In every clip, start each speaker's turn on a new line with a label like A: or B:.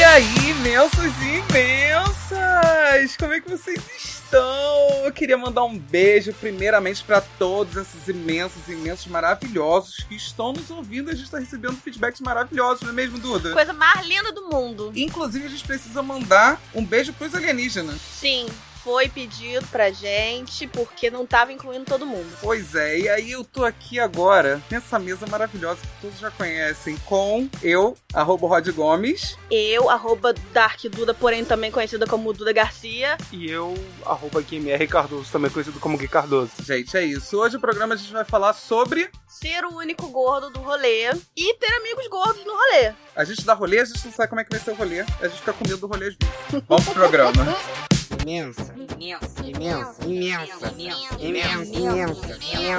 A: E aí, imensos e imensas! Como é que vocês estão? Eu queria mandar um beijo primeiramente para todos esses imensos e imensos maravilhosos que estão nos ouvindo. A gente está recebendo feedbacks maravilhosos, não é mesmo, Duda?
B: Coisa mais linda do mundo.
A: Inclusive, a gente precisa mandar um beijo pros alienígenas.
B: Sim, foi pedido pra gente porque não tava incluindo todo mundo.
A: Pois é, e aí eu tô aqui agora nessa mesa maravilhosa que todos já conhecem com eu, arroba Rod Gomes.
B: Eu, arroba Dark Duda, porém também conhecida como Duda Garcia.
C: E eu, arroba GMR Cardoso, também conhecido como Gui Cardoso.
A: Gente, é isso. Hoje o programa a gente vai falar sobre
B: Ser o único gordo do rolê e ter amigos gordos no rolê.
A: a gente dá rolê, a gente não sabe como é que vai ser o rolê, a gente fica com medo do rolê às vezes. Vamos pro programa.
D: imensa,
E: Imensa,
D: imensa, imensa,
E: imensa,
D: imensa, imensa,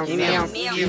D: imensa,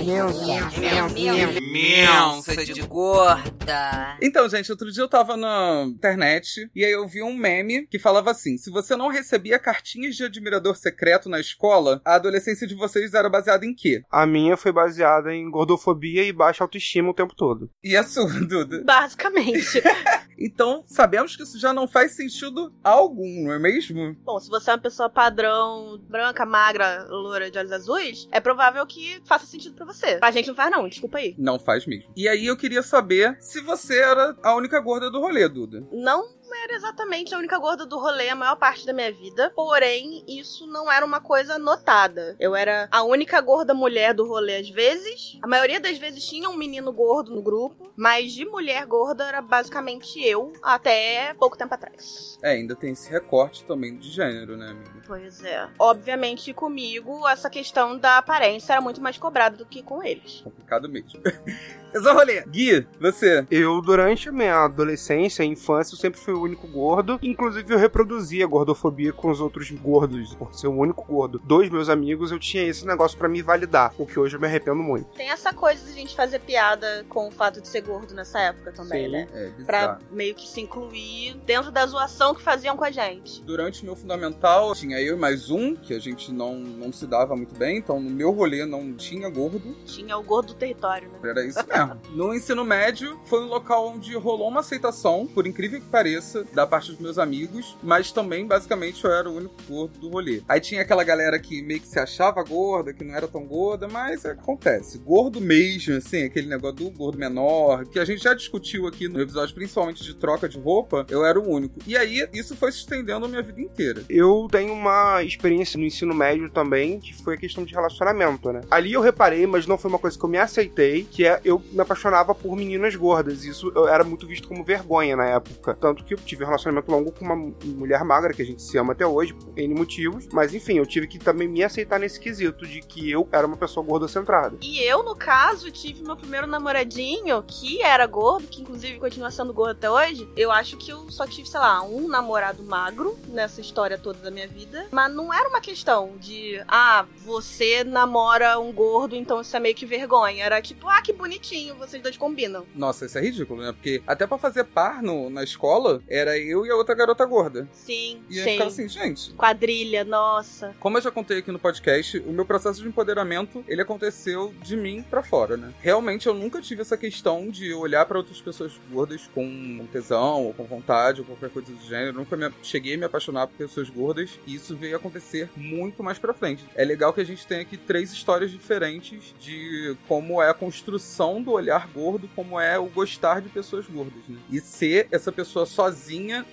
D: imensa, imensa,
E: imensa de gorda.
A: Então, gente, outro dia eu tava na internet e aí eu vi um meme que falava assim: se você não recebia cartinhas de admirador secreto na escola, a adolescência de vocês era baseada em quê?
C: A minha foi baseada em gordofobia e baixa autoestima o tempo todo.
A: E a sua, Duda?
B: Basicamente.
A: Então, sabemos que isso já não faz sentido algum, não é mesmo?
B: Bom, se você é uma pessoa padrão, branca, magra, loura, de olhos azuis, é provável que faça sentido pra você. Pra gente não faz não, desculpa aí.
A: Não faz mesmo. E aí eu queria saber se você era a única gorda do rolê, Duda.
B: Não era exatamente a única gorda do rolê a maior parte da minha vida, porém, isso não era uma coisa notada. Eu era a única gorda mulher do rolê às vezes. A maioria das vezes tinha um menino gordo no grupo, mas de mulher gorda era basicamente eu até pouco tempo atrás.
A: É, ainda tem esse recorte também de gênero, né, amigo?
B: Pois é. Obviamente, comigo, essa questão da aparência era muito mais cobrada do que com eles.
A: Complicado mesmo. O rolê. Gui, você.
C: Eu, durante a minha adolescência e infância, eu sempre fui o único gordo. Inclusive, eu reproduzia a gordofobia com os outros gordos. Por ser o único gordo dos meus amigos, eu tinha esse negócio pra me validar. O que hoje eu me arrependo muito.
B: Tem essa coisa de a gente fazer piada com o fato de ser gordo nessa época também,
C: Sim.
B: né?
A: É, bizarro.
B: Pra meio que se incluir dentro da zoação que faziam com a gente.
A: Durante o meu fundamental, tinha eu e mais um, que a gente não, não se dava muito bem, então no meu rolê não tinha gordo.
B: Tinha o gordo do território, né?
A: Era isso mesmo. no ensino médio, foi um local onde rolou uma aceitação, por incrível que pareça, da parte dos meus amigos, mas também, basicamente, eu era o único gordo do rolê. Aí tinha aquela galera que meio que se achava gorda, que não era tão gorda, mas acontece. Gordo mesmo, assim, aquele negócio do gordo menor, que a gente já discutiu aqui no episódio, principalmente de troca de roupa, eu era o único. E aí, isso foi se estendendo a minha vida inteira.
C: Eu tenho uma experiência no ensino médio também, que foi a questão de relacionamento, né? Ali eu reparei, mas não foi uma coisa que eu me aceitei, que é eu me apaixonava por meninas gordas. Isso era muito visto como vergonha na época. Tanto que tive um relacionamento longo com uma mulher magra, que a gente se ama até hoje, por N motivos. Mas enfim, eu tive que também me aceitar nesse quesito de que eu era uma pessoa gordocentrada.
B: E eu, no caso, tive meu primeiro namoradinho, que era gordo, que inclusive continua sendo gordo até hoje. Eu acho que eu só tive, sei lá, um namorado magro nessa história toda da minha vida. Mas não era uma questão de, ah, você namora um gordo, então isso é meio que vergonha. Era tipo, ah, que bonitinho, vocês dois combinam.
A: Nossa, isso é ridículo, né? Porque até pra fazer par no, na escola, era eu e a outra garota gorda.
B: Sim,
A: E eu
B: sim.
A: ficava assim, gente,
B: Quadrilha, nossa.
A: Como eu já contei aqui no podcast, o meu processo de empoderamento, ele aconteceu de mim pra fora, né? Realmente eu nunca tive essa questão de olhar pra outras pessoas gordas com tesão ou com vontade ou qualquer coisa do gênero. Eu nunca me, cheguei a me apaixonar por pessoas gordas e isso veio acontecer muito mais pra frente. É legal que a gente tenha aqui três histórias diferentes de como é a construção do olhar gordo, como é o gostar de pessoas gordas, né? E ser essa pessoa sozinha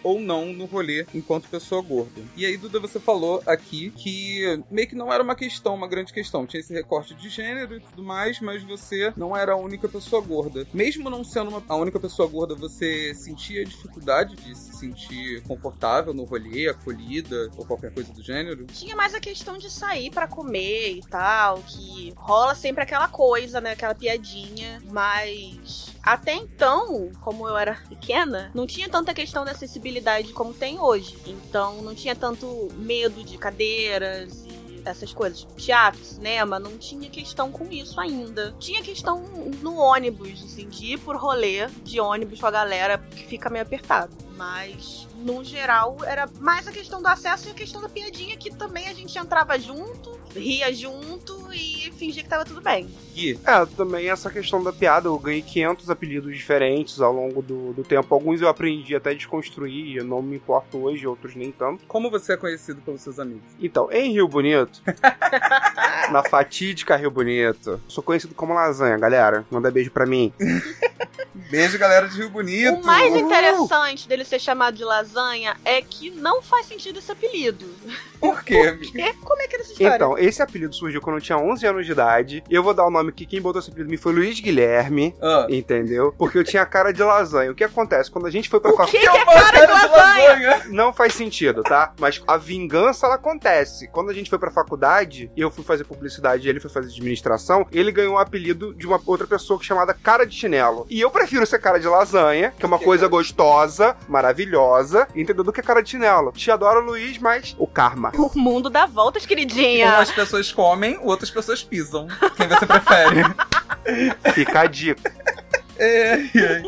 A: ou não no rolê enquanto pessoa gorda. E aí, Duda, você falou aqui que meio que não era uma questão, uma grande questão. Tinha esse recorte de gênero e tudo mais, mas você não era a única pessoa gorda. Mesmo não sendo uma- a única pessoa gorda, você sentia dificuldade de se sentir confortável no rolê, acolhida ou qualquer coisa do gênero?
B: Tinha mais a questão de sair pra comer e tal, que rola sempre aquela coisa, né? Aquela piadinha, mas. Até então, como eu era pequena, não tinha tanta questão da acessibilidade como tem hoje. Então não tinha tanto medo de cadeiras e essas coisas. Teatro, cinema, não tinha questão com isso ainda. Tinha questão no ônibus, assim, de ir por rolê de ônibus com a galera, que fica meio apertado. Mas, no geral, era mais a questão do acesso e a questão da piadinha, que também a gente entrava junto, ria junto e fingia que tava tudo bem.
A: Gui,
C: É, também essa questão da piada, eu ganhei 500 apelidos diferentes ao longo do, do tempo. Alguns eu aprendi até a desconstruir, eu não me importo hoje, outros nem tanto.
A: como você é conhecido pelos seus amigos?
C: Então, em Rio Bonito, na fatídica Rio Bonito, sou conhecido como lasanha, galera. Manda beijo pra mim.
A: Beijo, galera de Rio Bonito.
B: O mais
C: Uhul.
B: interessante dele ser chamado de lasanha é que não faz sentido esse apelido.
A: Por quê, amiga?
B: É, como é que era essa história?
C: Então, esse apelido surgiu quando eu tinha 11 anos de idade. Eu vou dar o nome que quem botou esse apelido em mim foi Luiz Guilherme,
A: Ah.
C: entendeu? Porque eu tinha cara de lasanha. O que acontece? Quando a gente foi pra
B: O
C: faculdade.
B: que, que é cara de lasanha?
C: Não faz sentido, tá? Mas a vingança, ela acontece. Quando a gente foi pra faculdade, eu fui fazer publicidade e ele foi fazer administração, ele ganhou o apelido de uma outra pessoa que é chamada cara de chinelo. E eu prefiro ser cara de lasanha, que é uma coisa gostosa, maravilhosa, entendeu? Do que cara de chinelo. Te adoro, Luiz, mas o karma.
B: O mundo dá voltas, queridinha.
A: Umas pessoas comem, outras pessoas pisam. Quem você prefere?
C: Fica a dica.
A: É, é.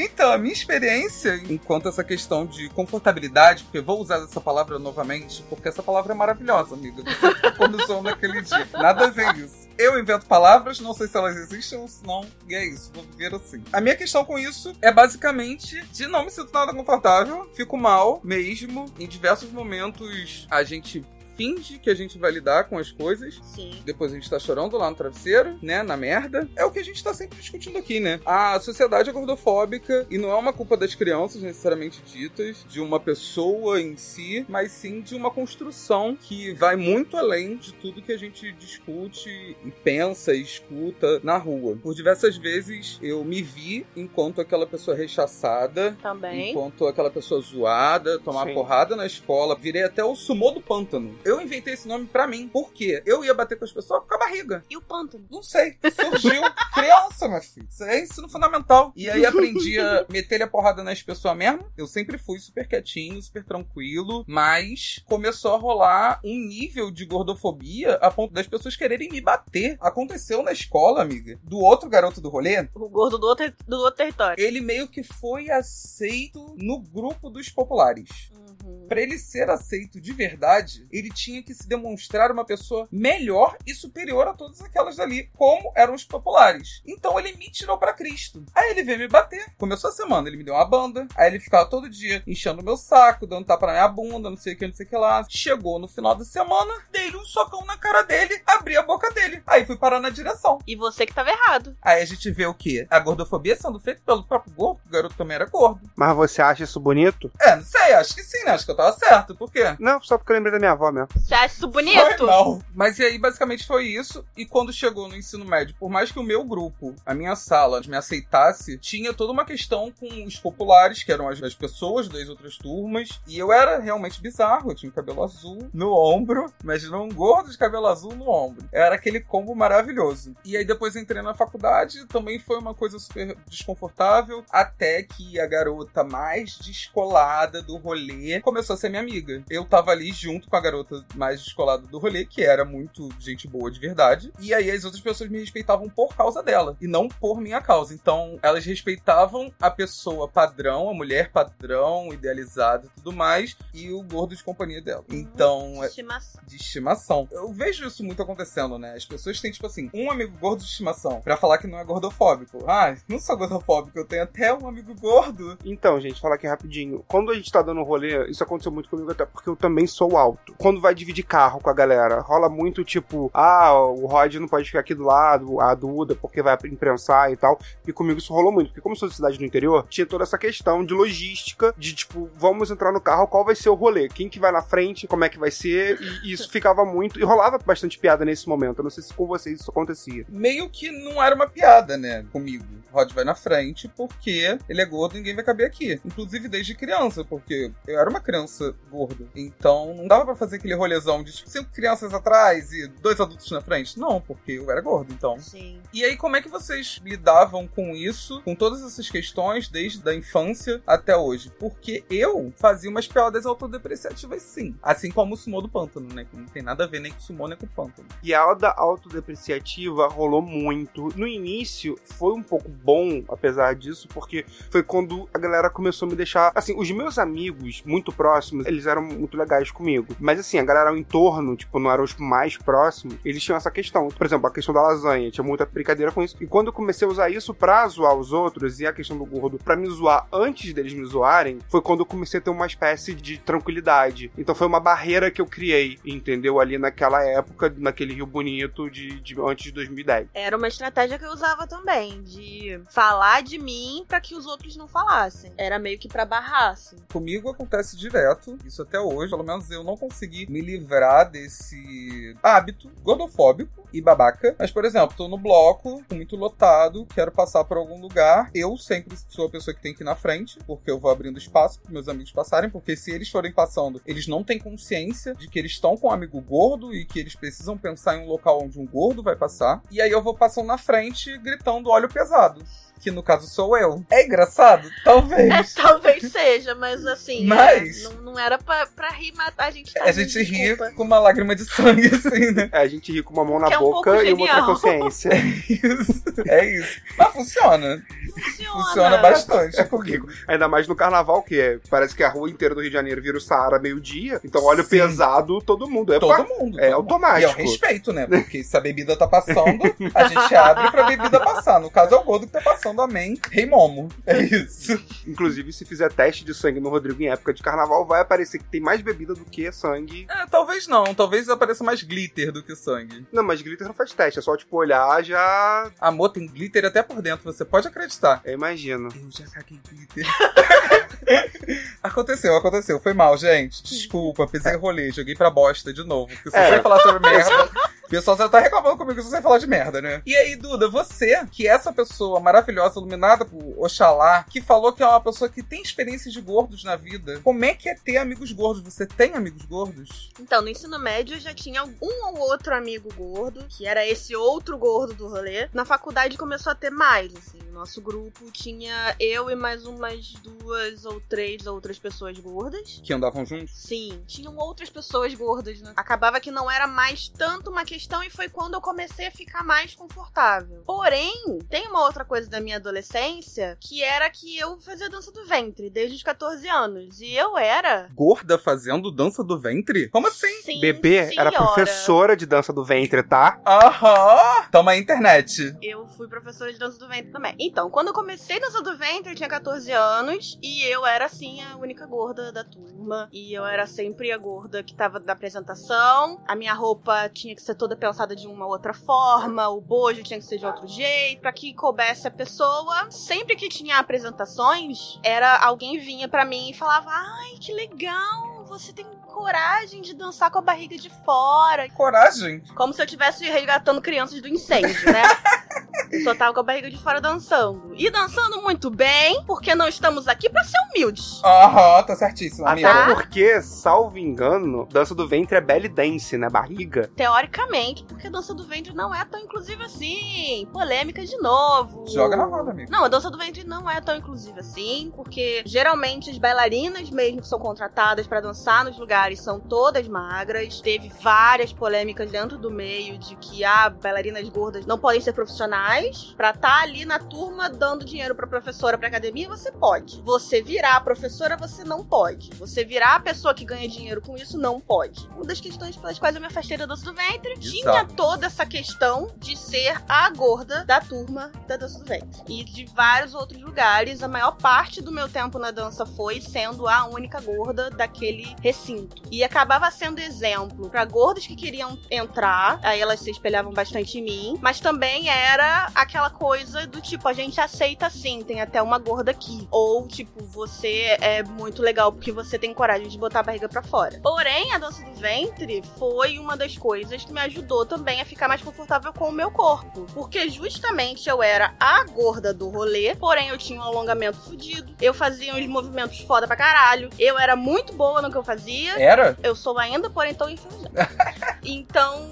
A: Então, a minha experiência enquanto essa questão de confortabilidade, porque vou usar essa palavra novamente, porque essa palavra é maravilhosa, amiga. Você começou naquele dia. Nada a ver isso. Eu invento palavras, não sei se elas existem ou se não, e é isso, vou viver assim. A minha questão com isso é basicamente de não me sinto nada confortável, fico mal mesmo. Em diversos momentos a gente finge que a gente vai lidar com as coisas,
B: Sim.
A: depois a gente tá chorando lá no travesseiro, né? Na merda. É o que a gente tá sempre discutindo aqui, né? A sociedade é gordofóbica e não é uma culpa das crianças necessariamente ditas, de uma pessoa em si, mas sim de uma construção que vai muito além de tudo que a gente discute e pensa e escuta na rua. Por diversas vezes eu me vi enquanto aquela pessoa rechaçada,
B: Também.
A: enquanto aquela pessoa zoada, tomar
C: Sim.
A: porrada na escola, virei até o sumô do pântano. Eu inventei esse nome pra mim. Por quê? Eu ia bater com as pessoas com a barriga.
B: E o pântano?
A: Não sei. Surgiu criança, meu filho. Isso é ensino fundamental. E aí aprendi a meter a porrada nas pessoas mesmo. Eu sempre fui super quietinho, super tranquilo. Mas começou a rolar um nível de gordofobia a ponto das pessoas quererem me bater. Aconteceu na escola, amiga. Do outro garoto do rolê,
B: O gordo do outro, do outro território.
A: ele meio que foi aceito no grupo dos populares.
B: Uhum.
A: Pra ele ser aceito de verdade, ele tinha que se demonstrar uma pessoa melhor e superior a todas aquelas dali, como eram os populares. Então ele me tirou pra Cristo. Aí ele veio me bater. Começou a semana, ele me deu uma banda. Aí ele ficava todo dia enchendo o meu saco, dando tapa na minha bunda, não sei o que, não sei o que lá. Chegou no final da semana, dei um socão na cara dele, abri a boca dele. Aí fui parar na direção.
B: E você que tava errado.
A: Aí a gente vê o quê? A gordofobia sendo feita pelo próprio gordo, o garoto também era gordo.
C: Mas você acha isso bonito?
A: É, não sei, acho que sim, né? Acho que eu tava certo. Por quê?
C: Não, só porque eu lembrei da minha avó mesmo.
B: Você acha isso bonito?
A: Foi mal. Mas e aí, basicamente foi isso. E quando chegou no ensino médio, por mais que o meu grupo, a minha sala, me aceitasse, tinha toda uma questão com os populares, que eram as, as pessoas das outras turmas. E eu era realmente bizarro. Eu tinha um cabelo azul no ombro. Imagina um gordo de cabelo azul no ombro. Era aquele combo maravilhoso. E aí depois entrei na faculdade, também foi uma coisa super desconfortável. Até que a garota mais descolada do rolê começou a ser minha amiga. Eu tava ali junto com a garota mais descolada do rolê, que era muito gente boa de verdade. E aí as outras pessoas me respeitavam por causa dela, e não por minha causa. Então elas respeitavam a pessoa padrão, a mulher padrão, idealizada e tudo mais, e o gordo de companhia dela. Então, é
B: Estimação.
A: de estimação. Eu vejo isso muito acontecendo, né? As pessoas têm, tipo assim, um amigo gordo de estimação pra falar que não é gordofóbico. Ah, não sou gordofóbico, eu tenho até um amigo gordo.
C: Então, gente, falar aqui rapidinho. Quando a gente tá dando rolê, isso aconteceu muito comigo até porque eu também sou alto. Quando vai dividir carro com a galera, rola muito tipo, ah, o Rod não pode ficar aqui do lado, a Duda, porque vai imprensar e tal. E comigo isso rolou muito, porque como sou de cidade do interior, tinha toda essa questão de logística, de tipo, vamos entrar no carro, qual vai ser o rolê? Quem que vai na frente, como é que vai ser? E isso ficava muito, e rolava bastante piada nesse momento. Eu não sei se com vocês isso acontecia.
A: Meio que não era uma piada, né? Comigo. Rod vai na frente porque ele é gordo e ninguém vai caber aqui. Inclusive desde criança, porque eu era uma criança gordo. Então não dava pra fazer aquele rolezão de tipo, cinco crianças atrás e dois adultos na frente. Não, porque eu era gordo, então.
B: Sim.
A: E aí, como é que vocês lidavam com isso, com todas essas questões, desde a infância até hoje? Porque eu fazia umas piadas autodepreciativas, sim. Assim como o sumô do pântano, né? Que não tem nada a ver nem com o sumô nem com o pântano.
C: piada autodepreciativa rolou muito. No início foi um pouco bom, apesar disso, porque foi quando a galera começou a me deixar. Assim, os meus amigos muito próximos, eles eram muito legais comigo. Mas assim, a galera ao entorno, tipo, não eram os mais próximos, eles tinham essa questão. Por exemplo, a questão da lasanha, tinha muita brincadeira com isso. E quando eu comecei a usar isso pra zoar os outros e a questão do gordo pra me zoar antes deles me zoarem, foi quando eu comecei a ter uma espécie de tranquilidade. Então foi uma barreira que eu criei, entendeu? Ali naquela época, naquele Rio Bonito de, de antes de 2010.
B: Era uma estratégia que eu usava também, de falar de mim pra que os outros não falassem. Era meio que pra barrar, assim.
A: Comigo acontece direto, isso até hoje, pelo menos eu não consegui me livrar desse hábito gordofóbico e babaca. Mas, por exemplo, tô no bloco, tô muito lotado, quero passar por algum lugar. Eu sempre sou a pessoa que tem que ir na frente, porque eu vou abrindo espaço para meus amigos passarem, porque se eles forem passando, eles não têm consciência de que eles estão com um amigo gordo e que eles precisam pensar em um local onde um gordo vai passar. E aí eu vou passando na frente, gritando óleo pesado. Que no caso sou eu. É engraçado? Talvez.
B: É, talvez seja, mas assim,
A: Mas-
B: é, não, não era pra, pra rir a gente.
A: a
B: tadinho,
A: gente ri com uma lágrima de sangue, assim, né?
C: É, a gente ri com uma mão na
B: é um
C: boca e uma outra consciência.
A: Isso. É isso. Mas funciona.
B: Funciona.
A: Funciona bastante.
C: É comigo. Ainda mais no carnaval, que é, parece que a rua inteira do Rio de Janeiro vira o Saara meio-dia. Então,
A: Sim.
C: pesado, todo mundo. É
A: Todo
C: pá,
A: mundo.
C: É
A: todo mundo.
C: automático.
A: E é o respeito, né? Porque se a bebida tá passando, a gente abre pra bebida passar. No caso, é o gordo que tá passando, amém. Rei Momo. É isso.
C: Inclusive, se fizer teste de sangue no Rodrigo em época de carnaval, vai aparecer que tem mais bebida do que sangue.
A: É, talvez não. Talvez apareça mais glitter do que sangue.
C: Não, mas glitter não faz teste, é só, tipo, olhar já.
A: Amor, tem glitter até por dentro, você pode acreditar.
C: Eu imagino.
A: Eu já caguei glitter. aconteceu, aconteceu. Foi mal, gente. Desculpa, pisei rolê, joguei pra bosta de novo. Porque
C: É.
A: você vai falar sobre merda, o pessoal já tá reclamando comigo se você falar de merda, né? E aí, Duda, você, que é essa pessoa maravilhosa, iluminada por Oxalá, que falou que é uma pessoa que tem experiências de gordos na vida, como é que é ter amigos gordos? Você tem amigos gordos?
B: Então, no ensino médio eu já tinha um ou outro amigo gordo, que era esse outro gordo do rolê. Na faculdade começou a ter mais, assim. Nosso grupo tinha eu e mais umas duas ou três outras pessoas gordas.
A: Que andavam juntos?
B: Sim, tinham outras pessoas gordas, né? Acabava que não era mais tanto uma questão e foi quando eu comecei a ficar mais confortável. Porém, tem uma outra coisa da minha adolescência que era que eu fazia dança do ventre desde os 14 anos. E eu era.
A: Gorda fazendo dança do ventre? Como assim?
B: Sim,
C: Bebê era
B: senhora.
C: professora de dança do ventre, tá?
A: Aham! Toma a internet.
B: Eu fui professora de dança do ventre também. Então, quando eu comecei dança do ventre, eu tinha 14 anos e eu era, assim, a única gorda da turma. E eu era sempre a gorda que tava na apresentação. A minha roupa tinha que ser toda pensada de uma outra forma, o bojo tinha que ser de outro jeito, pra que coubesse a pessoa. Sempre que tinha apresentações, era alguém vinha pra mim e falava: Ai, que legal! Você tem coragem de dançar com a barriga de fora.
A: Coragem.
B: Como se eu estivesse resgatando crianças do incêndio, né? Eu só tava com a barriga de fora dançando. E dançando muito bem, porque não estamos aqui pra ser humildes.
A: Aham, tá certíssimo, amiga.
C: Até porque, salvo engano, dança do ventre é belly dance, né? Barriga.
B: Teoricamente, porque a dança do ventre não é tão inclusiva assim. Polêmica de novo.
A: Joga na roda, amigo.
B: Não, a dança do ventre não é tão inclusiva assim, porque geralmente as bailarinas mesmo que são contratadas pra dançar nos lugares são todas magras. Teve várias polêmicas dentro do meio de que ah, bailarinas gordas não podem ser profissionais. Pra estar ali na turma dando dinheiro pra professora, pra academia, você pode. Você virar a professora, você não pode. Você virar a pessoa que ganha dinheiro com isso, não pode. Uma das questões pelas quais eu me afastei da dança do ventre tinha
A: Exato.
B: toda essa questão de ser a gorda da turma da dança do ventre. E de vários outros lugares, a maior parte do meu tempo na dança foi sendo a única gorda daquele recinto. E acabava sendo exemplo pra gordas que queriam entrar, aí elas se espelhavam bastante em mim, mas também era aquela coisa do tipo, a gente aceita sim, tem até uma gorda aqui. Ou, tipo, você é muito legal porque você tem coragem de botar a barriga pra fora. Porém, a dança do ventre foi uma das coisas que me ajudou também a ficar mais confortável com o meu corpo. Porque justamente eu era a gorda do rolê, porém eu tinha um alongamento fudido. Eu fazia uns movimentos foda pra caralho. Eu era muito boa no que eu fazia.
A: Era?
B: Eu sou ainda, porém tô enferrujada. então,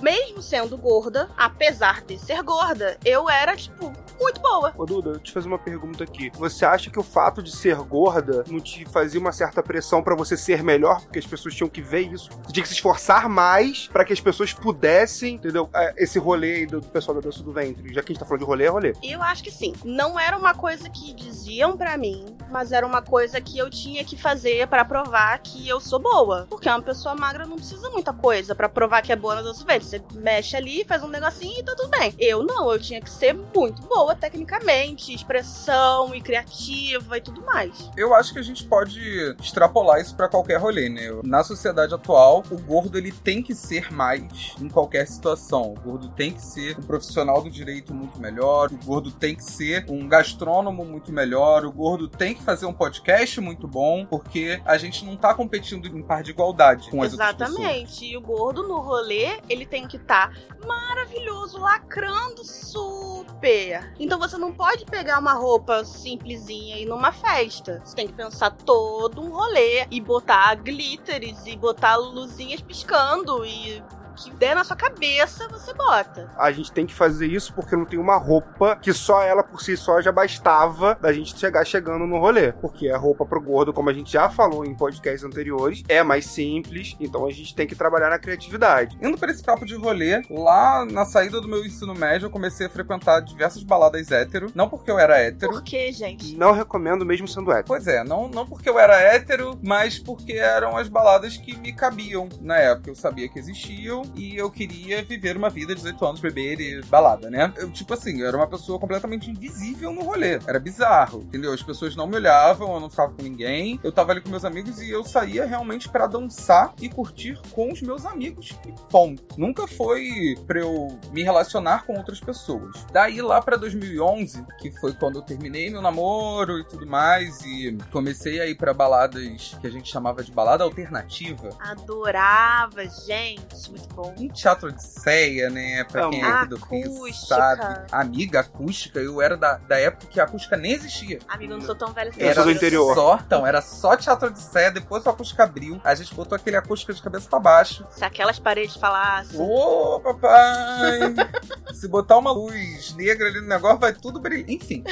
B: mesmo sendo gorda, apesar de ser gorda, eu era, tipo, muito boa.
C: Ô Duda, deixa eu te fazer uma pergunta aqui. Você acha que o fato de ser gorda não te fazia uma certa pressão pra você ser melhor? Porque as pessoas tinham que ver isso. Você tinha que se esforçar mais pra que as pessoas pudessem, entendeu? É, Esse rolê aí do pessoal da dança do ventre. Já que a gente tá falando de rolê, é rolê.
B: Eu acho que sim. Não era uma coisa que diziam pra mim, mas era uma coisa que eu tinha que fazer pra provar que eu sou boa. Porque uma pessoa magra não precisa muita coisa pra provar que é boa na dança do ventre. Você mexe ali, faz um negocinho e tá tudo bem. Eu não, eu tinha que ser muito boa tecnicamente, expressão e criativa e tudo mais.
A: Eu acho que a gente pode extrapolar isso pra qualquer rolê, né? Na sociedade atual, o gordo ele tem que ser mais em qualquer situação. O gordo tem que ser um profissional do direito muito melhor, o gordo tem que ser um gastrônomo muito melhor, o gordo tem que fazer um podcast muito bom, porque a gente não tá competindo em par de igualdade com as outras pessoas.
B: Exatamente. E o gordo no rolê, ele tem que estar maravilhoso, lacrando super. Então você não pode pegar uma roupa simplesinha e ir numa festa. Você tem que pensar todo um rolê e botar glitters e botar luzinhas piscando e que der na sua cabeça, você bota.
C: A gente tem que fazer isso porque não tem uma roupa que só ela por si só já bastava da gente chegar chegando no rolê. Porque a roupa pro gordo, como a gente já falou em podcasts anteriores, é mais simples, então a gente tem que trabalhar na criatividade.
A: Indo para esse papo de rolê, lá na saída do meu ensino médio, eu comecei a frequentar diversas baladas hétero. Não porque eu era hétero.
B: Por quê, gente?
C: Não recomendo mesmo sendo hétero.
A: Pois é, não, não porque eu era hétero, mas porque eram as baladas que me cabiam na época. Eu sabia que existiam e eu queria viver uma vida de 18 anos, beber e balada, né? Eu, tipo assim, eu era uma pessoa completamente invisível no rolê. Era bizarro, entendeu? As pessoas não me olhavam, eu não ficava com ninguém. Eu tava ali com meus amigos e eu saía realmente pra dançar e curtir com os meus amigos e ponto. Nunca foi pra eu me relacionar com outras pessoas. Daí lá pra 2011, que foi quando eu terminei meu namoro e tudo mais e comecei a ir pra baladas que a gente chamava de balada alternativa.
B: Adorava, gente. Muito bom.
A: Um teatro de ceia, né? Pra quem é aqui do Rio
B: Acústica.
A: sabe. Amiga, acústica, eu era da, da época que a acústica nem existia.
B: Amigo, eu não sou tão velha assim.
C: Eu sou do interior.
A: Só, então, era só teatro de ceia, depois o acústica abriu. A gente botou aquele acústica de cabeça pra baixo.
B: Se aquelas paredes falassem.
A: Ô, papai! Se botar uma luz negra ali no negócio, vai tudo brilhar. Enfim,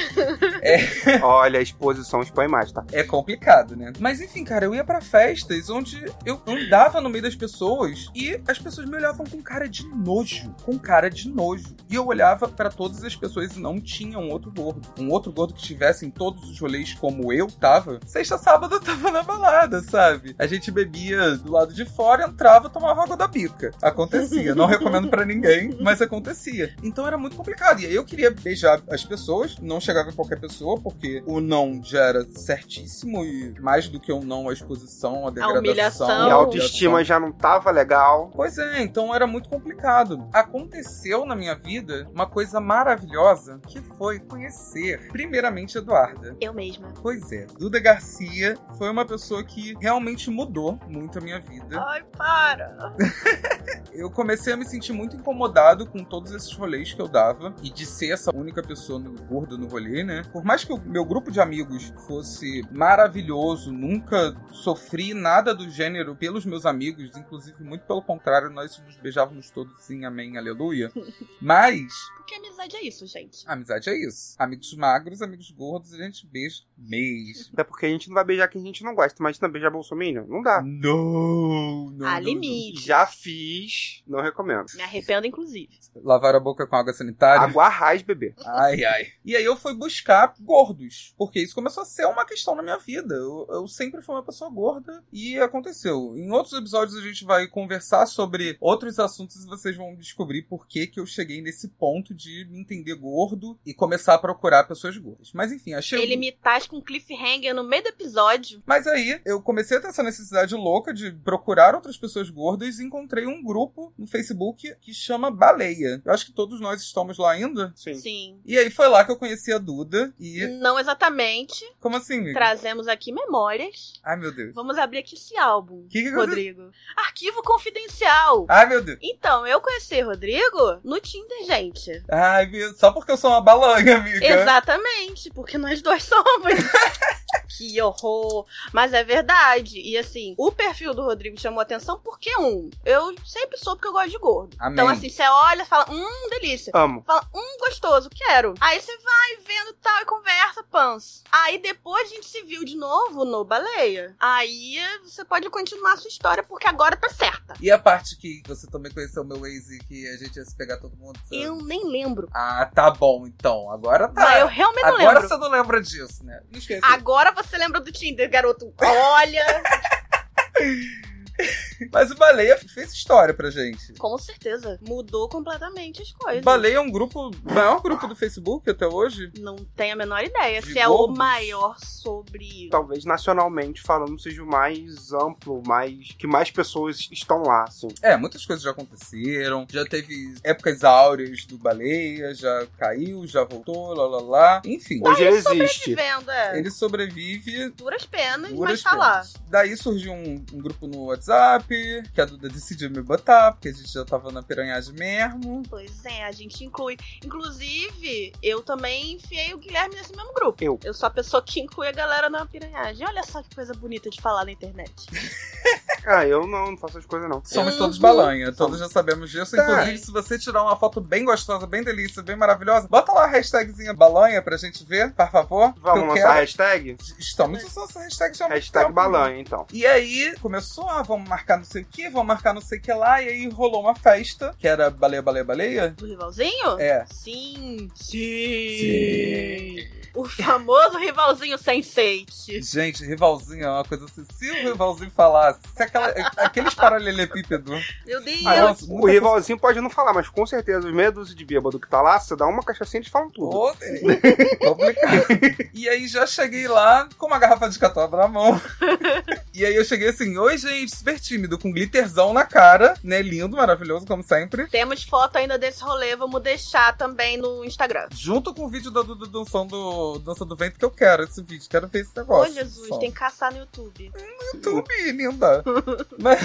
C: Olha, a exposição expõe mais, tá?
A: é complicado, né? Mas enfim, cara, eu ia pra festas onde eu andava no meio das pessoas e as pessoas me olhavam com cara de nojo. Com cara de nojo. E eu olhava pra todas as pessoas e não tinha um outro gordo. Um outro gordo que estivesse em todos os rolês como eu tava. Sexta, sábado eu tava na balada, sabe? A gente bebia do lado de fora, entrava, tomava água da bica. Acontecia. Não recomendo pra ninguém, mas acontecia. Então era muito complicado. E aí eu queria beijar as pessoas, não chegava em qualquer pessoa, porque o não já era certíssimo e mais do que um não, a exposição, a degradação.
B: humilhação.
C: E a autoestima já não tava legal.
A: Pois é, então era muito complicado. Aconteceu na minha vida uma coisa maravilhosa que foi conhecer, primeiramente, Eduarda.
B: Eu mesma.
A: Pois é, Duda Garcia foi uma pessoa que realmente mudou muito a minha vida.
B: Ai, para.
A: Eu comecei a me sentir muito incomodado com todos esses rolês que eu dava e de ser essa única pessoa no, gorda no rolê, né? Por mais que o meu grupo de amigos fosse maravilhoso, nunca sofri nada do gênero pelos meus amigos, inclusive muito pelo contrário, nós beijávamos todos sim, amém, aleluia. Mas
B: Porque amizade é isso, gente.
A: amizade é isso. Amigos magros, amigos gordos, a gente beija mesmo.
C: Até porque a gente não vai beijar quem a gente não gosta. Imagina beijar Bolsonaro? Não dá.
A: Não, não.
B: Há
A: não,
B: limite.
C: Já fiz, não recomendo.
B: Me arrependo, inclusive.
A: Lavar a boca com água sanitária.
C: Água raiz, bebê.
A: Ai, ai. E aí eu fui buscar gordos. Porque isso começou a ser uma questão na minha vida. Eu, eu sempre fui uma pessoa gorda e aconteceu. Em outros episódios a gente vai conversar sobre outros assuntos e vocês vão descobrir por que, que eu cheguei nesse ponto de me entender gordo e começar a procurar pessoas gordas. Mas enfim, achei.
B: Ele me tasca com cliffhanger no meio do episódio.
A: Mas aí eu comecei a ter essa necessidade louca de procurar outras pessoas gordas e encontrei um grupo no Facebook que chama Baleia. Eu acho que todos nós estamos lá ainda.
C: Sim.
B: Sim.
A: E aí foi lá que eu conheci a Duda. E.
B: Não exatamente.
A: Como assim, amigo?
B: Trazemos aqui memórias.
A: Ai, meu Deus.
B: Vamos abrir aqui esse álbum,
A: Que que aconteceu?
B: Rodrigo. Arquivo confidencial.
A: Ai, meu Deus.
B: Então, eu conheci Rodrigo no Tinder, gente.
A: Ai, só porque eu sou uma balanha, amiga.
B: Exatamente, porque nós dois somos. que horror. Mas é verdade. E assim, o perfil do Rodrigo chamou atenção porque, um, eu sempre soube que eu gosto de gordo.
A: Amém.
B: Então, assim, você olha fala, hum, delícia.
C: Amo.
B: Fala, hum, gostoso, quero. Aí você vai vendo tal e conversa, pans. Aí depois a gente se viu de novo no Baleia. Aí você pode continuar a sua história, porque agora tá certa.
A: E a parte que você também conheceu meu ex e que a gente ia se pegar todo mundo? você-
B: Eu nem lembro.
A: Ah, tá bom, então. Agora tá.
B: Mas eu realmente não
A: Agora
B: lembro.
A: você não lembra disso, né? Não esquece.
B: Agora você lembra do Tinder, garoto. Olha.
A: Mas o Baleia fez história pra gente.
B: Com certeza. Mudou completamente as coisas.
A: Baleia é um grupo, o maior grupo do Facebook até hoje.
B: Não tenho a menor ideia
A: De
B: se é o
A: gordos?
B: maior sobre.
C: Talvez nacionalmente falando seja o mais amplo, mais que mais pessoas estão lá, assim.
A: É, muitas coisas já aconteceram. Já teve épocas áureas do Baleia, já caiu, já voltou, lá lá lá. Enfim,
C: Hoje ele
B: Tá
C: existe.
B: É.
A: ele sobrevive.
B: Duras penas,
A: duras
B: mas tá lá.
A: penas. Daí surgiu um, um grupo no WhatsApp, que a Duda decidiu me botar, porque a gente já tava na piranhagem mesmo.
B: Pois é, a gente inclui. Inclusive, eu também enfiei o Guilherme nesse mesmo grupo.
C: Eu.
B: Eu sou a pessoa que inclui a galera na piranhagem. Olha só que coisa bonita de falar na internet.
C: Ah, eu não, não faço essas coisas, não.
A: Somos
B: Uhum.
A: todos balanha, todos já sabemos disso.
C: Tá.
A: Inclusive, se você tirar uma foto bem gostosa, bem delícia, bem maravilhosa, bota lá a hashtagzinha balanha pra gente ver, por favor.
C: Vamos lançar
A: quero.
C: a hashtag?
A: Estamos usando essa hashtag já
C: Hashtag balanha, então.
A: E aí, começou, ah, vamos marcar não sei o que, vamos marcar não sei o que lá, e aí rolou uma festa, que era baleia, baleia, baleia.
B: Do rivalzinho?
A: É.
B: Sim. Sim. O famoso rivalzinho Sense8.
A: Gente, rivalzinho é uma coisa assim. Se o rivalzinho falasse, se aquela, aqueles paralelepípedos.
B: Meu Deus.
C: Ah,
A: Nossa,
C: o rivalzinho pode não falar, mas com certeza os meia dúzia de bêbado que tá lá, você dá uma cachaçinha eles falam tudo.
A: Complicado. E aí já cheguei lá com uma garrafa de catuaba na mão. E aí eu cheguei assim, oi gente, super tímido, com glitterzão na cara, né? Lindo, maravilhoso, como sempre.
B: Temos foto ainda desse rolê, vamos deixar também no Instagram.
A: Junto com o vídeo da Duda dançando Dança do Vento, que eu quero esse vídeo, quero ver esse
B: Ô,
A: negócio.
B: Jesus,
A: Só.
B: tem que caçar no YouTube.
A: YouTube, linda. mas,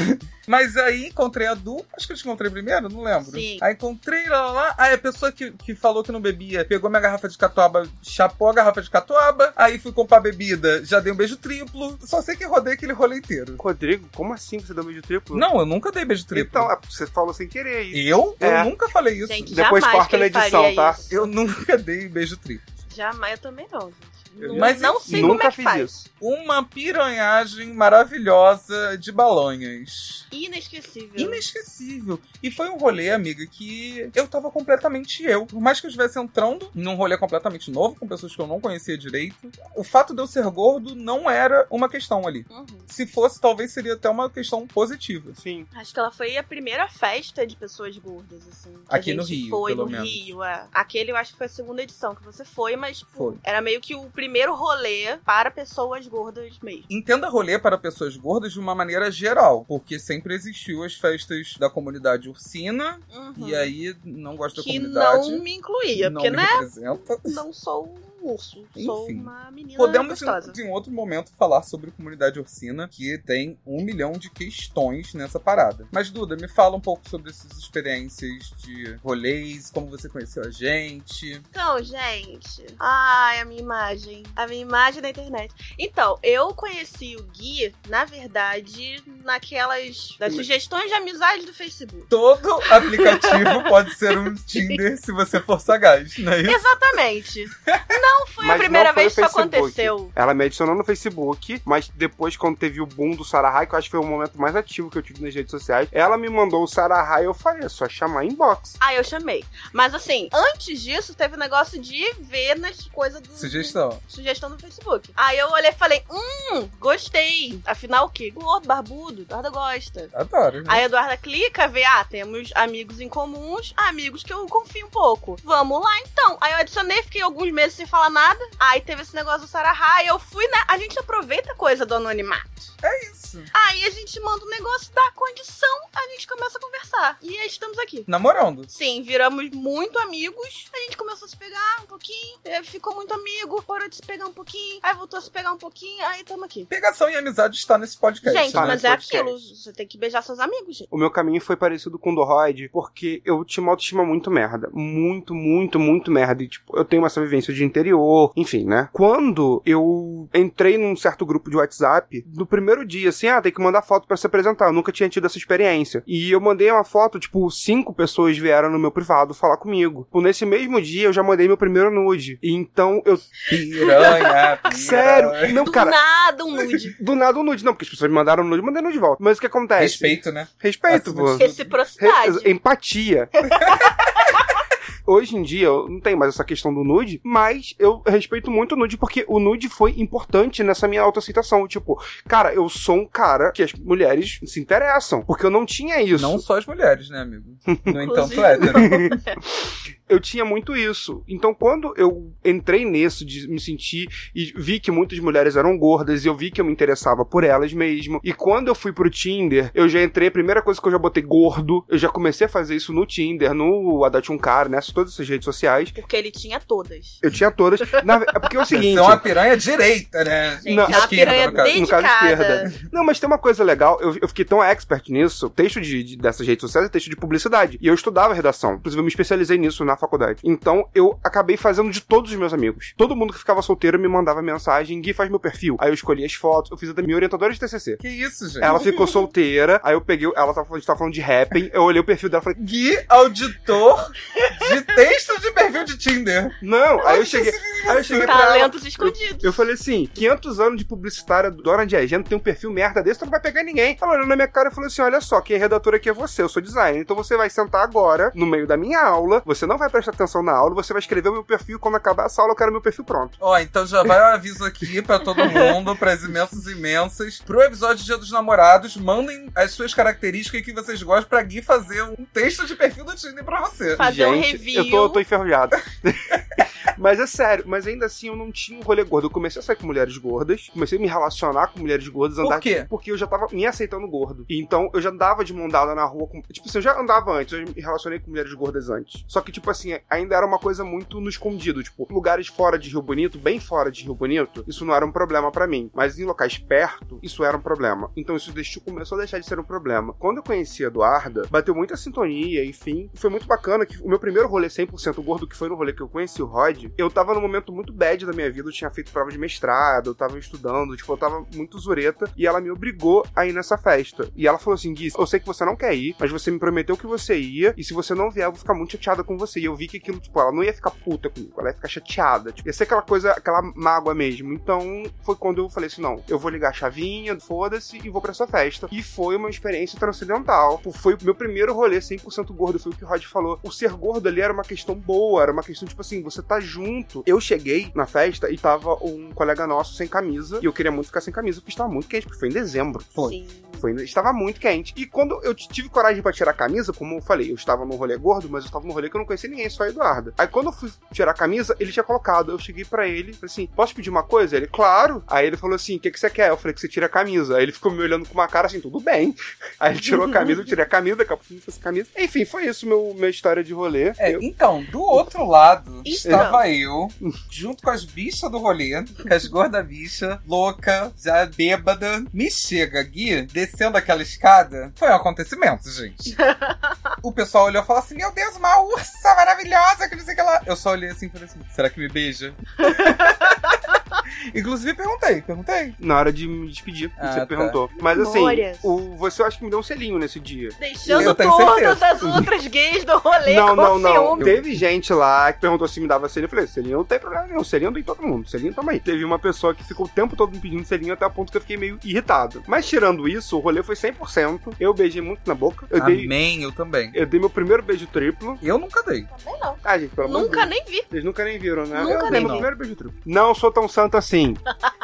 A: mas aí encontrei a Du, acho que eu te encontrei primeiro, não lembro.
B: Sim.
A: Aí encontrei lá, lá, lá. Aí a pessoa que, que falou que não bebia pegou minha garrafa de catuaba, chapou a garrafa de catuaba. Aí fui comprar bebida, já dei um beijo triplo. Só sei que rodei aquele rolê inteiro.
C: Rodrigo, como assim você deu beijo triplo?
A: Não, eu nunca dei beijo triplo.
C: Então, é, você falou sem querer isso.
A: eu?
C: É.
A: Eu nunca falei isso.
B: Gente,
C: Depois corta na edição, tá?
B: isso.
A: Eu nunca dei beijo triplo.
B: Jamais, eu também não, gente.
C: Eu
B: Não-
A: Mas
B: não
A: enfim,
B: sei como é que faz.
C: isso.
A: Uma piranhagem maravilhosa de balonhas.
B: Inesquecível.
A: Inesquecível. E foi um rolê, amiga, que eu tava completamente eu. Por mais que eu estivesse entrando num rolê completamente novo, com pessoas que eu não conhecia direito, o fato de eu ser gordo não era uma questão ali.
B: Uhum.
A: Se fosse, talvez seria até uma questão positiva.
C: Sim.
B: Acho que ela foi a primeira festa de pessoas gordas, assim.
A: Aqui no Rio,
B: Foi
A: pelo
B: no
A: menos.
B: Rio, é. Aquele eu acho que foi a segunda edição que você foi, mas tipo,
A: Foi.
B: era meio que o primeiro rolê para pessoas gordas mesmo.
A: Entenda rolê para pessoas gordas de uma maneira geral, porque sempre existiu as festas da comunidade ursina,
B: Uhum.
A: e aí não gosto da
B: que
A: comunidade.
B: não me incluía,
A: não
B: porque,
A: me
B: né?
A: representa.
B: Não sou urso, sou
A: Enfim.
B: uma menina
A: Podemos,
B: gostosa.
A: em, em outro momento, falar sobre comunidade ursina, que tem um milhão de questões nessa parada. Mas, Duda, me fala um pouco sobre essas experiências de rolês, como você conheceu a gente.
B: Então, gente. Ai, a minha imagem. A minha imagem na internet. Então, eu conheci o Gui, na verdade, naquelas. das sugestões de amizade do Facebook.
A: Todo aplicativo pode ser um Tinder se você for sagaz, não é isso?
B: Exatamente. Não foi a
C: Mas
B: primeira
C: não foi
B: vez que isso aconteceu.
C: Ela me adicionou no Facebook, mas depois, quando teve o boom do Sarahai, que eu acho que foi o momento mais ativo que eu tive nas redes sociais, ela me mandou o Sarahai e eu falei, é só chamar inbox.
B: Ah, eu chamei. Mas assim, antes disso, teve o negócio de ver nas coisas do.
A: Sugestão.
B: Sugestão no Facebook. Aí eu olhei e falei, hum, gostei. Afinal, o quê? Gordo, barbudo, Eduarda gosta.
A: Adoro.
B: Aí a Eduarda clica, vê, ah, temos amigos em comuns, amigos que eu confio um pouco. Vamos lá então. Aí eu adicionei, fiquei alguns meses sem falar fala nada. Aí teve esse negócio do Sarahá, e eu fui, né? A gente aproveita a coisa do anonimato.
A: Isso.
B: Aí a gente manda um negócio, dá condição, a gente começa a conversar. E aí estamos aqui.
A: Namorando.
B: Sim, viramos muito amigos. A gente começou a se pegar um pouquinho, eh, ficou muito amigo, parou de se pegar um pouquinho, aí voltou a se pegar um pouquinho, aí tamo aqui.
A: Pegação e amizade está nesse podcast.
B: gente,
C: tá
B: mas é
C: podcast.
B: aquilo, você tem que beijar seus amigos, gente.
C: O meu caminho foi parecido com o do Rod, porque eu tinha uma autoestima muito merda. Muito, muito, muito merda. E, tipo, eu tenho essa vivência de interior, enfim, né? Quando eu entrei num certo grupo de WhatsApp, no primeiro dia, assim, ah, tem que mandar foto pra se apresentar. Eu nunca tinha tido essa experiência. E eu mandei uma foto, tipo, cinco pessoas vieram no meu privado falar comigo. Tipo, nesse mesmo dia, eu já mandei meu primeiro nude. E então eu.
A: Piranha, piranha.
C: Sério? Não,
B: Do
C: cara.
B: nada um nude.
C: Do nada um nude, não, porque as pessoas me mandaram um nude, eu mandei nude de volta. Mas o que acontece?
A: Respeito, né?
C: Respeito,
A: Acima
C: pô.
A: tudo.
B: Reciprocidade.
C: Re- empatia. Hoje em dia eu não tenho mais essa questão do nude, mas eu respeito muito o nude porque o nude foi importante nessa minha autoaceitação. Tipo, cara, eu sou um cara que as mulheres se interessam, porque eu não tinha isso.
A: Não só as mulheres, né, amigo? No entanto, hétero.
C: Eu tinha muito isso. Então, quando eu entrei nisso de me sentir e vi que muitas mulheres eram gordas e eu vi que eu me interessava por elas mesmo, e quando eu fui pro Tinder, eu já entrei, a primeira coisa que eu já botei gordo, eu já comecei a fazer isso no Tinder, no Adatuncar, nessas todas essas redes sociais.
B: Porque ele tinha todas.
C: Eu tinha todas. Na, é porque é o seguinte.
A: Você é uma piranha direita, né?
B: Gente,
C: Não,
B: é
A: esquerda,
B: piranha
A: no caso.
C: No caso, esquerda. Não, mas tem uma coisa legal, eu, eu fiquei tão expert nisso, texto de, de- dessas redes sociais é texto de publicidade. E eu estudava redação. Inclusive, eu me especializei nisso na faculdade. Então, eu acabei fazendo de todos os meus amigos. Todo mundo que ficava solteiro me mandava mensagem, Gui, faz meu perfil. Aí eu escolhi as fotos, eu fiz a da minha orientadora de TCC.
A: Que isso, gente?
C: Ela ficou solteira, aí eu peguei, ela tava, a gente tava falando de rapping, eu olhei o perfil dela e falei,
A: Gui, auditor de texto de perfil de Tinder.
C: não, aí eu cheguei, aí eu cheguei pra ela,
B: Talentos escondidos.
C: Eu falei assim, 500 anos de publicitária Dora de Agenda tem um perfil merda desse, tu não vai pegar ninguém. Ela olhou na minha cara e falou assim, olha só, quem é redator aqui é você, eu sou designer, então você vai sentar agora, no meio da minha aula, você não vai prestar atenção na aula, você vai escrever o meu perfil, quando acabar essa aula eu quero meu perfil pronto.
A: Ó, então já vai o aviso aqui pra todo mundo, pras imensas imensas. Pro episódio Dia dos Namorados, mandem as suas características que vocês gostam pra Gui fazer um texto de perfil do Tinder pra você.
B: Fazer um review.
C: eu tô, eu tô enferrujado. Mas é sério, mas ainda assim eu não tinha um rolê gordo. Eu comecei a sair com mulheres gordas, comecei a me relacionar com mulheres gordas,
A: Por
C: andar.
A: quê?
C: Porque eu já tava me aceitando gordo. E então eu já andava de mão dada na rua com. Tipo assim, eu já andava antes, eu me relacionei com mulheres gordas antes. Só que, tipo assim, ainda era uma coisa muito no escondido. Tipo, lugares fora de Rio Bonito, bem fora de Rio Bonito, isso não era um problema pra mim. Mas em locais perto, isso era um problema. Então isso deixou, começou a deixar de ser um problema. Quando eu conheci a Eduarda, bateu muita sintonia, enfim. Foi muito bacana que o meu primeiro rolê 100% gordo, que foi no rolê que eu conheci o Rod, eu tava num momento muito bad da minha vida. Eu tinha feito prova de mestrado, eu tava estudando, tipo, eu tava muito zureta. E ela me obrigou a ir nessa festa. E ela falou assim: Gui, eu sei que você não quer ir, mas você me prometeu que você ia. E se você não vier, eu vou ficar muito chateada com você. E eu vi que aquilo, tipo, ela não ia ficar puta comigo, ela ia ficar chateada. Tipo, ia ser aquela coisa, aquela mágoa mesmo. Então, foi quando eu falei assim: não, eu vou ligar a chavinha, foda-se, e vou pra essa festa. E foi uma experiência transcendental. Foi o meu primeiro rolê 100% gordo, foi o que o Rod falou. O ser gordo ali era uma questão boa, era uma questão, tipo assim, você tá junto. Eu cheguei na festa e tava um colega nosso sem camisa, e eu queria muito ficar sem camisa, porque estava muito quente, porque foi em dezembro.
B: Sim.
C: Foi, estava muito quente. E quando eu tive coragem pra tirar a camisa, como eu falei, eu estava no rolê gordo, mas eu estava no rolê que eu não conhecia ninguém, só a Eduarda. Aí quando eu fui tirar a camisa, ele tinha colocado. Eu cheguei pra ele, falei assim: posso pedir uma coisa? Ele, claro. Aí ele falou assim: o que, que você quer? Eu falei que você tira a camisa. Aí ele ficou me olhando com uma cara assim, tudo bem. Aí ele tirou a camisa, eu tirei a camisa, daqui a pouco eu fiz a camisa. Enfim, foi isso, meu, minha história de rolê.
A: É,
C: Eu-
A: então, do outro lado,
B: Então.
A: estava eu, junto com as bichas do rolê, com as gorda bicha, louca, já bêbada. Me chega, Gui, descendo aquela escada. Foi um acontecimento, gente. o pessoal olhou e falou assim: Meu Deus, uma ursa maravilhosa, que não sei o que lá. Eu só olhei assim e falei assim: Será que me beija? Inclusive, perguntei, perguntei.
C: Na hora de me despedir,
A: Ah,
C: você
A: tá.
C: perguntou. Mas assim, o, você acho que me deu um selinho nesse dia.
B: Deixando todas
A: certeza.
B: as outras gays do rolê
C: Não,
B: com
C: não, não.
B: ciúme.
C: Teve gente lá que perguntou se me dava selinho. Eu falei, selinho não tem problema nenhum. Selinho tem todo mundo. Selinho também. Teve uma pessoa que ficou o tempo todo me pedindo selinho até o ponto que eu fiquei meio irritado. Mas tirando isso, o rolê foi 100%. Eu beijei muito na boca. Eu dei,
A: Amém, eu também.
C: eu dei meu primeiro beijo triplo.
A: Eu nunca dei.
B: Também não.
C: Ah, gente, pelo amor de
B: Nunca nem vi.
C: Vocês nunca nem viram, né?
B: Nunca
C: eu dei
B: nem
C: meu
A: vi.
C: primeiro beijo triplo. Não sou tão santo assim.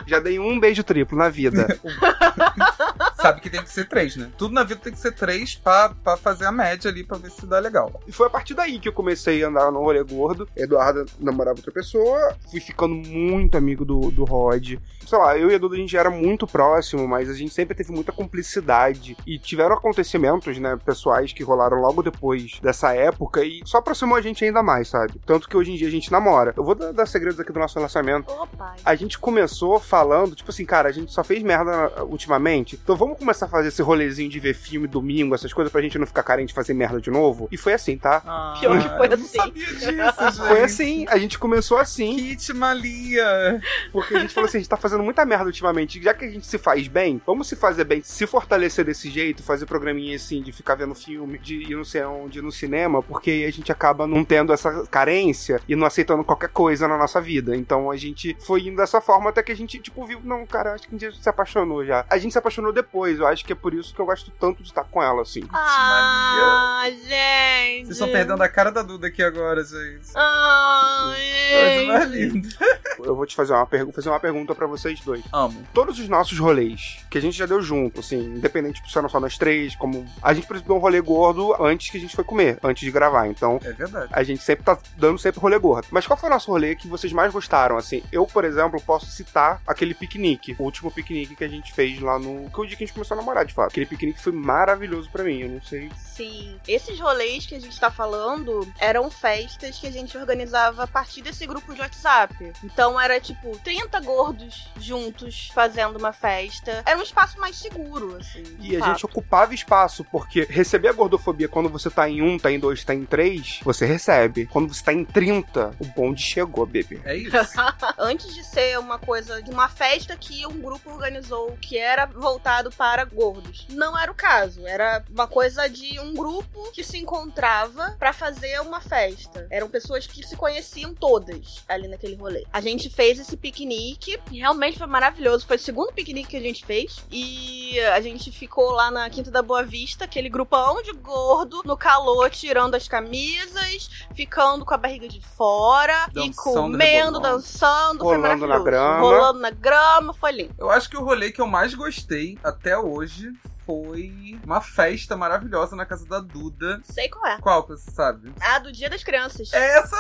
C: Já dei um beijo triplo na vida.
A: sabe que tem que ser três, né? Tudo na vida tem que ser três pra, pra fazer a média ali pra ver se dá legal.
C: E foi a partir daí que eu comecei a andar no rolê gordo. Eduardo namorava outra pessoa. Fui ficando muito amigo do, do Rod. Sei lá, eu e a Duda a gente era muito próximo, mas a gente sempre teve muita cumplicidade. E tiveram acontecimentos, né, pessoais que rolaram logo depois dessa época e só aproximou a gente ainda mais, sabe? Tanto que hoje em dia a gente namora. Eu vou dar, dar segredos aqui do nosso relacionamento.
B: Ô, pai.
C: A gente começou falando, tipo assim, cara, a gente só fez merda ultimamente, então vamos começar a fazer esse rolezinho de ver filme domingo, essas coisas, pra gente não ficar carente de fazer merda de novo. E foi assim, tá?
B: Pior que foi
A: eu não
B: assim.
A: sabia disso, gente.
C: Foi assim, a gente começou assim,
A: Kit Malia.
C: porque a gente falou assim, a gente tá fazendo muita merda ultimamente, já que a gente se faz bem, vamos se fazer bem, se fortalecer desse jeito, fazer programinha assim, de ficar vendo filme, de ir não sei onde, ir no cinema, porque aí a gente acaba não tendo essa carência e não aceitando qualquer coisa na nossa vida. Então a gente foi indo dessa forma até que a gente, tipo, viu, não, cara, acho que a gente se apaixonou já. A gente se apaixonou depois, eu acho que é por isso que eu gosto tanto de estar com ela, assim.
B: Ah, gente.
A: Vocês estão perdendo a cara da Duda aqui agora, gente.
B: Ah,
A: Coisa mais
B: gente.
A: linda.
C: Eu vou te fazer uma, pergu fazer uma pergunta pra vocês dois.
A: Amo.
C: todos os nossos rolês que a gente já deu junto, assim, independente de ser só nós três, como. A gente, exemplo, deu um rolê gordo antes que a gente foi comer, antes de gravar. Então,
A: É verdade.
C: a gente sempre tá dando sempre rolê gordo. Mas qual foi o nosso rolê que vocês mais gostaram, assim? Eu, por exemplo, posso citar aquele piquenique, o último piquenique que a gente fez lá no. Que o dia que a gente começou a namorar, de fato. Aquele piquenique foi maravilhoso pra mim, eu não sei.
B: Sim. Esses rolês que a gente tá falando eram festas que a gente organizava a partir desse grupo de WhatsApp. Então era tipo 30 gordos juntos fazendo uma festa. Era um espaço mais seguro, assim.
C: E a
B: fato.
C: gente ocupava espaço, porque receber a gordofobia quando você tá em um, tá em dois, tá em três, você recebe. Quando você tá em 30, o bonde chegou, bebê.
A: É isso.
B: Antes de ser uma coisa de uma festa que um grupo organizou que era voltado para gordos. Não era o caso. Era uma coisa de um grupo que se encontrava pra fazer uma festa. Eram pessoas que se conheciam todas ali naquele rolê. A gente fez esse piquenique e realmente foi maravilhoso. Foi o segundo piquenique que a gente fez e a gente ficou lá na Quinta da Boa Vista, aquele grupão de gordo no calor, tirando as camisas, ficando com a barriga de fora e
A: Dançando,
B: comendo,
A: rebolando.
B: dançando, foi
C: Rolando na
B: maravilhoso.
C: grama.
B: Rolando na grama, foi lindo.
A: Eu acho que o rolê que eu mais gostei até hoje foi uma festa maravilhosa na casa da Duda.
B: Sei qual é.
A: Qual, você sabe?
B: A do Dia das Crianças.
A: É essa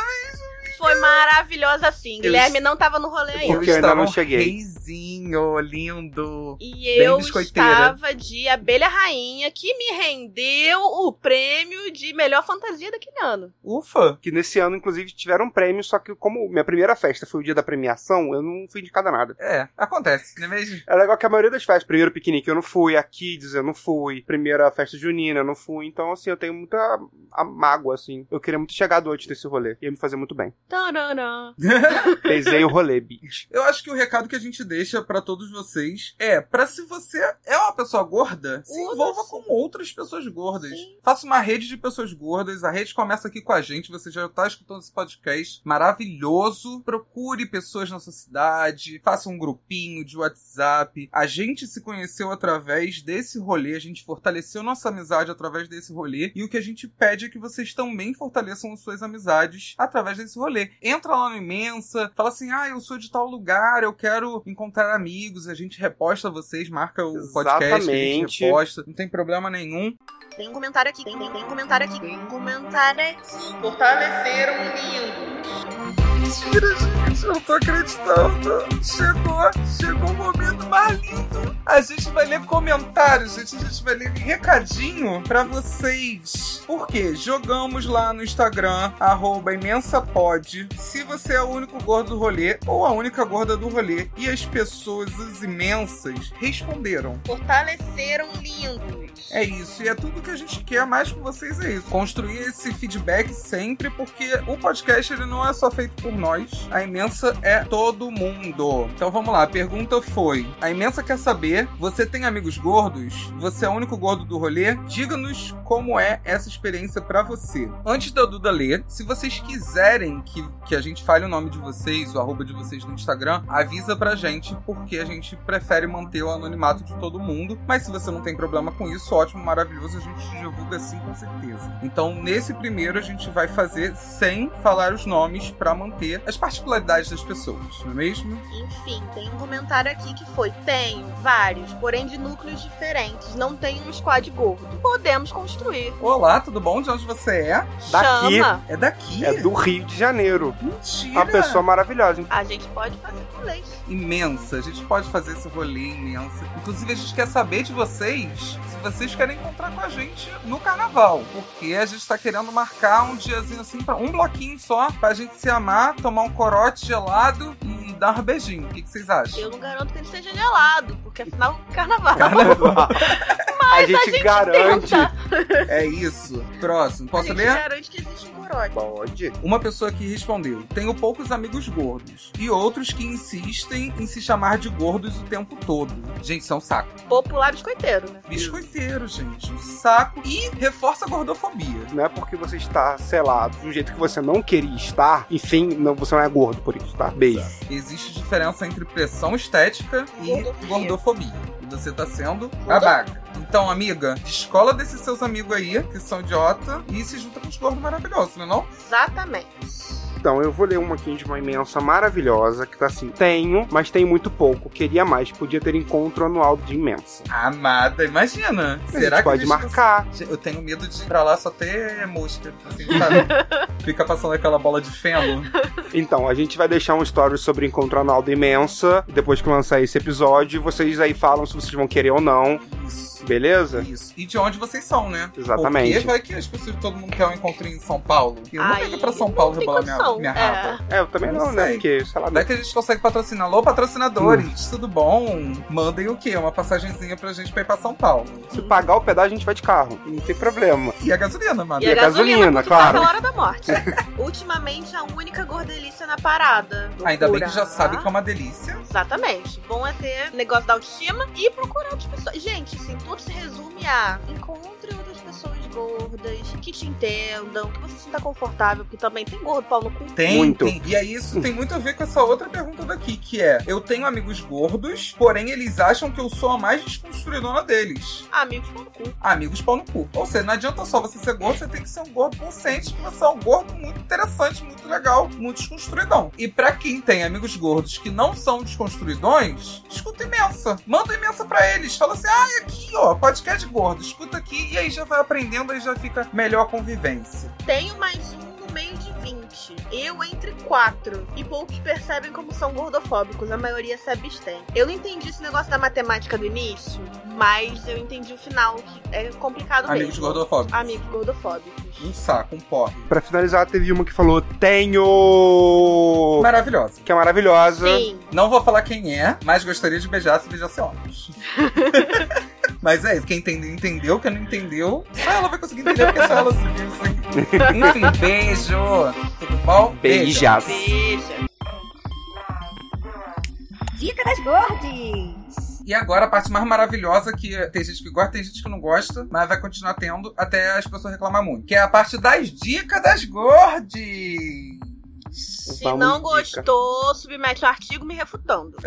B: Foi maravilhosa sim.
A: Eu
B: Guilherme não tava no rolê ainda.
C: Porque eu ainda
A: estava
C: não
A: um
C: cheguei.
A: reizinho, lindo.
B: E eu estava de abelha rainha, que me rendeu o prêmio de melhor fantasia daquele ano.
A: Ufa!
C: Que nesse ano, inclusive, tiveram um prêmio, só que como minha primeira festa foi o dia da premiação, eu não fui indicado a nada.
A: É, acontece, não é mesmo?
C: É legal que a maioria das festas, primeiro piquenique eu não fui, a Kids eu não fui, primeira festa junina eu não fui, então assim, eu tenho muita a mágoa, assim. Eu queria muito ter chegado antes desse rolê, ia me fazer muito bem.
B: Tarará.
C: Pesei o rolê, bitch.
A: Eu acho que o recado que a gente deixa pra todos vocês é pra se você é uma pessoa gorda, se envolva
B: sim.
A: com outras pessoas gordas.
B: Sim.
A: Faça uma rede de pessoas gordas. A rede começa aqui com a gente. Você já tá escutando esse podcast maravilhoso. Procure pessoas na sua cidade. Faça um grupinho de WhatsApp. A gente se conheceu através desse rolê. A gente fortaleceu nossa amizade através desse rolê. E o que a gente pede é que vocês também fortaleçam as suas amizades através desse rolê. Entra lá no Imensa, fala assim: ah, eu sou de tal lugar, eu quero encontrar amigos. A gente reposta vocês, marca o podcast, a gente
C: Exatamente.
A: reposta. Não tem problema nenhum.
B: Tem um comentário aqui, tem, tem, tem um comentário aqui, tem um comentário aqui.
A: Fortaleceram lindo. Mentira, gente, eu não tô acreditando. Chegou, chegou o momento mais lindo. A gente vai ler comentários, gente. A gente vai ler recadinho pra vocês. Por quê? Jogamos lá no Instagram, arroba imensapod. Se você é o único gordo do rolê ou a única gorda do rolê. E as pessoas, as imensas, responderam.
B: Fortaleceram lindos.
A: É isso, e é tudo que a gente quer mais com vocês é isso. Construir esse feedback sempre, porque o podcast ele não é só feito por nós, a imensa é todo mundo. Então vamos lá, a pergunta foi: a imensa quer saber, você tem amigos gordos? Você é o único gordo do rolê? Diga-nos como é essa experiência pra você. Antes da Duda ler, se vocês quiserem que, que a gente fale o nome de vocês, o arroba de vocês no Instagram, avisa pra gente, porque a gente prefere manter o anonimato de todo mundo. Mas se você não tem problema com isso, ótimo, maravilhoso, a gente divulga sim com certeza. Então, nesse primeiro, a gente vai fazer sem falar os nomes pra manter as particularidades das pessoas, não é mesmo?
B: Enfim, tem um comentário aqui que foi: tenho vários, porém de núcleos diferentes. Não tenho um squad gordo. Podemos construir.
A: Olá, tudo bom? De onde você é?
C: Daqui.
B: Chama.
A: É daqui?
C: É do Rio de Janeiro.
A: Mentira!
C: Uma pessoa maravilhosa.
B: A gente pode fazer rolês.
A: imensa. A gente pode fazer esse rolê imenso. Inclusive, a gente quer saber de vocês se vocês querem encontrar com a gente no carnaval. Porque a gente tá querendo marcar um diazinho assim, pra um bloquinho só, pra gente se amar, tomar um corote gelado e um beijinho. O que, que vocês acham?
B: Eu não garanto que ele seja gelado, porque afinal, carnaval.
C: Carnaval. a gente,
B: gente
C: garante.
B: tenta.
A: É isso. Próximo.
B: A
A: Posso
B: gente
A: ler?
B: garante que existe um corote.
C: Pode.
A: Uma pessoa que respondeu: Tenho poucos amigos gordos. E outros que insistem em se chamar de gordos o tempo todo. Gente, isso é um saco.
B: Popular biscoiteiro, né?
A: Biscoiteiro, gente. Um saco. E reforça a gordofobia.
C: Não é porque você está selado de um jeito que você não queria estar, enfim, não, você não é gordo por isso, tá? Beijo.
A: Existe diferença entre pressão estética e
B: Gordofobia.
A: gordofobia. E você tá sendo babaca. Então, amiga, descola desses seus amigos aí, que são idiota, e se junta com os gordos maravilhosos, não é não?
B: Exatamente.
C: Então, eu vou ler uma aqui de uma imensa maravilhosa, que tá assim: Tenho, mas tenho muito pouco. Queria mais. Podia ter encontro anual de imensa.
A: Amada, imagina.
C: A
A: Será
C: gente
A: que a
C: pode marcar.
A: Eu tenho medo de ir pra lá só ter mosca, assim, sabe? Fica passando aquela bola de feno.
C: Então, a gente vai deixar um story sobre encontro anual da imensa. Depois que lançar esse episódio, vocês aí falam se vocês vão querer ou não.
A: Isso.
C: Beleza?
A: Isso. E de onde vocês são, né?
C: Exatamente.
A: Porque vai que as pessoas, todo mundo quer um encontrinho em São Paulo. E eu não
B: Aí,
A: venho pra São
B: não
A: Paulo rebolar minha, minha
B: É.
A: raba.
C: É, eu também
A: Não
C: não, né?
A: sei.
C: Porque, sei lá,
A: Vai que a gente consegue patrocinar. Alô, patrocinadores, tudo bom? Mandem o quê? Uma passagenzinha pra gente pra ir pra São Paulo.
C: se pagar o pedágio, a gente vai de carro. Não tem problema.
A: E a gasolina, mano.
B: E a
C: a gasolina,
B: gasolina, porque
C: claro.
B: tá na hora da morte. Ultimamente, a única gordelícia na parada.
A: Ainda bem que já sabe que é uma delícia.
B: Exatamente. Bom é ter negócio da autoestima e procurar outras pessoas. Gente, assim, tudo se resume a encontre outras pessoas gordas que te entendam, que você se sinta confortável, porque também tem gordo pau no cu.
A: Tem,
C: Muito.
A: tem. E aí isso tem muito a ver com essa outra pergunta daqui, que é: eu tenho amigos gordos, porém eles acham que eu sou a mais desconstruidona deles.
B: Amigos pau no cu.
A: Amigos pau no cu. Ou seja, não adianta só você ser gordo, você tem que ser um gordo consciente que você é um gordo muito interessante, muito legal, muito desconstruidão. E pra quem tem amigos gordos que não são desconstruidões, escuta imensa. Manda imensa pra eles. Fala assim: ah, aqui, ó, podcast gordo, escuta aqui, e aí já vai aprendendo, aí já fica melhor a convivência.
B: Tenho mais um no meio de 20. Eu entre quatro. E poucos percebem como são gordofóbicos. A maioria se abstém. Eu não entendi esse negócio da matemática do início, mas eu entendi o final, que é complicado
A: Amigos
B: mesmo.
A: gordofóbicos.
B: Amigos gordofóbicos.
A: Um saco, um porre.
C: Pra finalizar, teve uma que falou: Tenho!
A: Maravilhosa.
C: Que é maravilhosa.
B: Sim.
A: Não vou falar quem é, mas gostaria de beijar se beijasse homens. mas é isso, quem entendeu, entendeu, quem não entendeu, só ela vai conseguir entender porque só ela se viu isso aqui. Enfim, beijo. Tudo bom?
C: Beijas.
B: Beijo.
F: Dica das Gordes.
A: E agora a parte mais maravilhosa que tem gente que gosta, tem gente que não gosta, mas vai continuar tendo até as pessoas reclamar muito. Que é a parte das dicas das gordes.
B: Se
C: Vamos
B: não
C: de dica.
B: gostou, submete um artigo me refutando.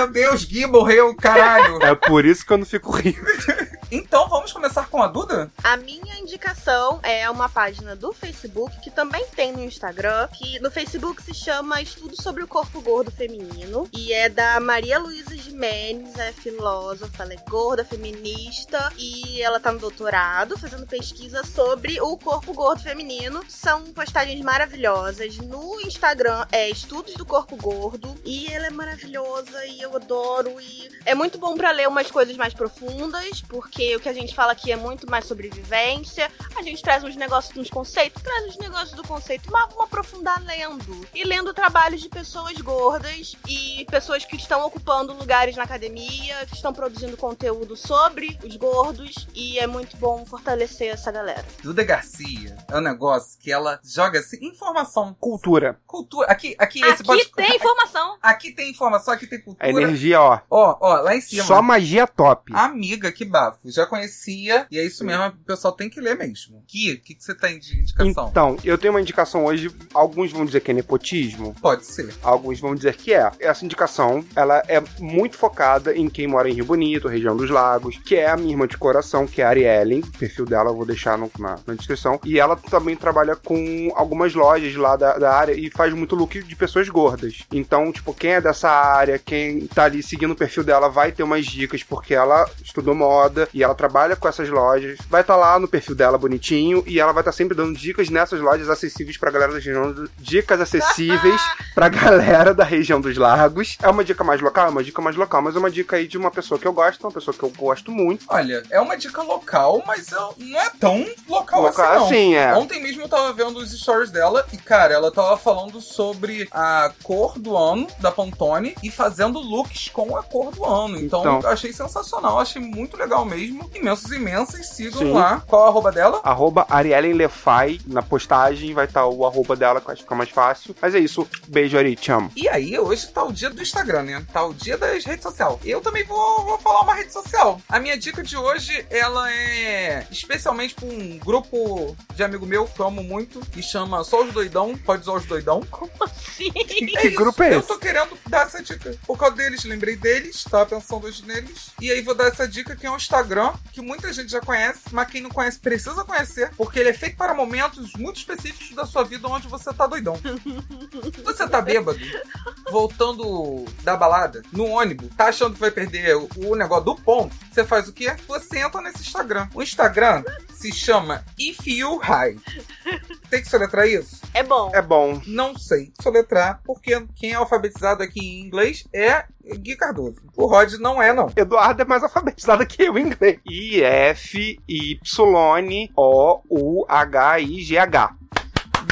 A: meu Deus, Gui morreu, caralho.
C: É por isso que eu não fico rindo.
A: Então vamos começar com a Duda?
B: A minha indicação é uma página do Facebook, que também tem no Instagram, que no Facebook se chama Estudo sobre o Corpo Gordo Feminino, e é da Maria Luísa Jimenez, é filósofa, ela é gorda, feminista, e ela tá no doutorado, fazendo pesquisa sobre o corpo gordo feminino. São postagens maravilhosas. No Instagram é Estudos do Corpo Gordo, e ela é maravilhosa, e eu adoro, e é muito bom pra ler umas coisas mais profundas, porque o que a gente fala aqui é muito mais sobre vivência. A gente traz uns negócios uns conceitos, traz uns negócios do conceito, mas vamos aprofundar lendo. E lendo trabalhos de pessoas gordas e pessoas que estão ocupando lugares na academia, que estão produzindo conteúdo sobre os gordos. E é muito bom fortalecer essa galera.
A: Duda Garcia é um negócio que ela joga assim, informação,
C: Cultura.
A: cultura. Aqui, aqui, esse
B: Aqui
A: pode.
B: tem informação.
A: Aqui tem informação, aqui tem cultura.
C: Energia, ó.
A: Ó, ó, lá em cima.
C: Só magia top.
A: Amiga, que bafo. Já conhecia, e é isso mesmo, o pessoal tem que ler mesmo. Gui, o que, que você tem de indicação?
C: Então, eu tenho uma indicação hoje. Alguns vão dizer que é nepotismo,
A: Pode ser.
C: alguns vão dizer que é. Essa indicação, ela é muito focada em quem mora em Rio Bonito, região dos lagos, que é a minha irmã de coração, que é a Ariellen. O perfil dela eu vou deixar no- na, na descrição. E ela também trabalha com algumas lojas lá da, da área e faz muito look de pessoas gordas. Então, tipo, quem é dessa área, quem tá ali seguindo o perfil dela vai ter umas dicas, porque ela estudou moda e ela trabalha com essas lojas. Vai estar lá no perfil dela bonitinho e ela vai estar sempre dando dicas nessas lojas acessíveis pra galera da região. do- Dicas acessíveis pra galera da região dos lagos. É uma dica mais local? É uma dica mais local, mas é uma dica aí de uma pessoa que eu gosto, uma pessoa que eu gosto muito.
A: Olha, é uma dica local, mas eu- não é tão local,
C: Local
A: assim, não.
C: assim, é.
A: Ontem mesmo eu tava vendo os stories dela e, cara, ela tava falando sobre a cor do ano da Pantone e fazendo looks com a cor do ano. Então,
C: Então.
A: eu achei sensacional, achei muito legal mesmo. Imensos, imensas, sigam
C: Sim.
A: lá. Qual é a arroba dela?
C: Arroba Ariellen Lefai na postagem, vai estar o arroba dela, que eu acho que fica mais fácil. Mas é isso. Beijo, Ari, te amo.
A: E aí, hoje tá o dia do Instagram, né? Tá o dia das redes sociais. Eu também vou, vou falar uma rede social. A minha dica de hoje, ela é especialmente pra um grupo de amigo meu que eu amo muito, que chama Só os Doidão, pode usar os Doidão.
B: Sim.
C: Que grupo é
A: Eu
C: esse?
A: tô querendo dar essa dica. Por causa deles, lembrei deles, tava pensando hoje neles. E aí vou dar essa dica que é um Instagram que muita gente já conhece, mas quem não conhece precisa conhecer, porque ele é feito para momentos muito específicos da sua vida onde você tá doidão. você tá bêbado, voltando da balada, no ônibus, tá achando que vai perder o, o negócio do ponto, você faz o quê? Você entra nesse Instagram. O Instagram se chama If You High. Tem que soletrar isso?
B: É bom.
C: É bom.
A: Não sei soletrar, porque quem é alfabetizado aqui em inglês é Gui Cardoso. O Rod não é, não.
C: Eduardo é mais alfabetizado que eu em inglês. I-F-Y-O-U-H-I-G-H.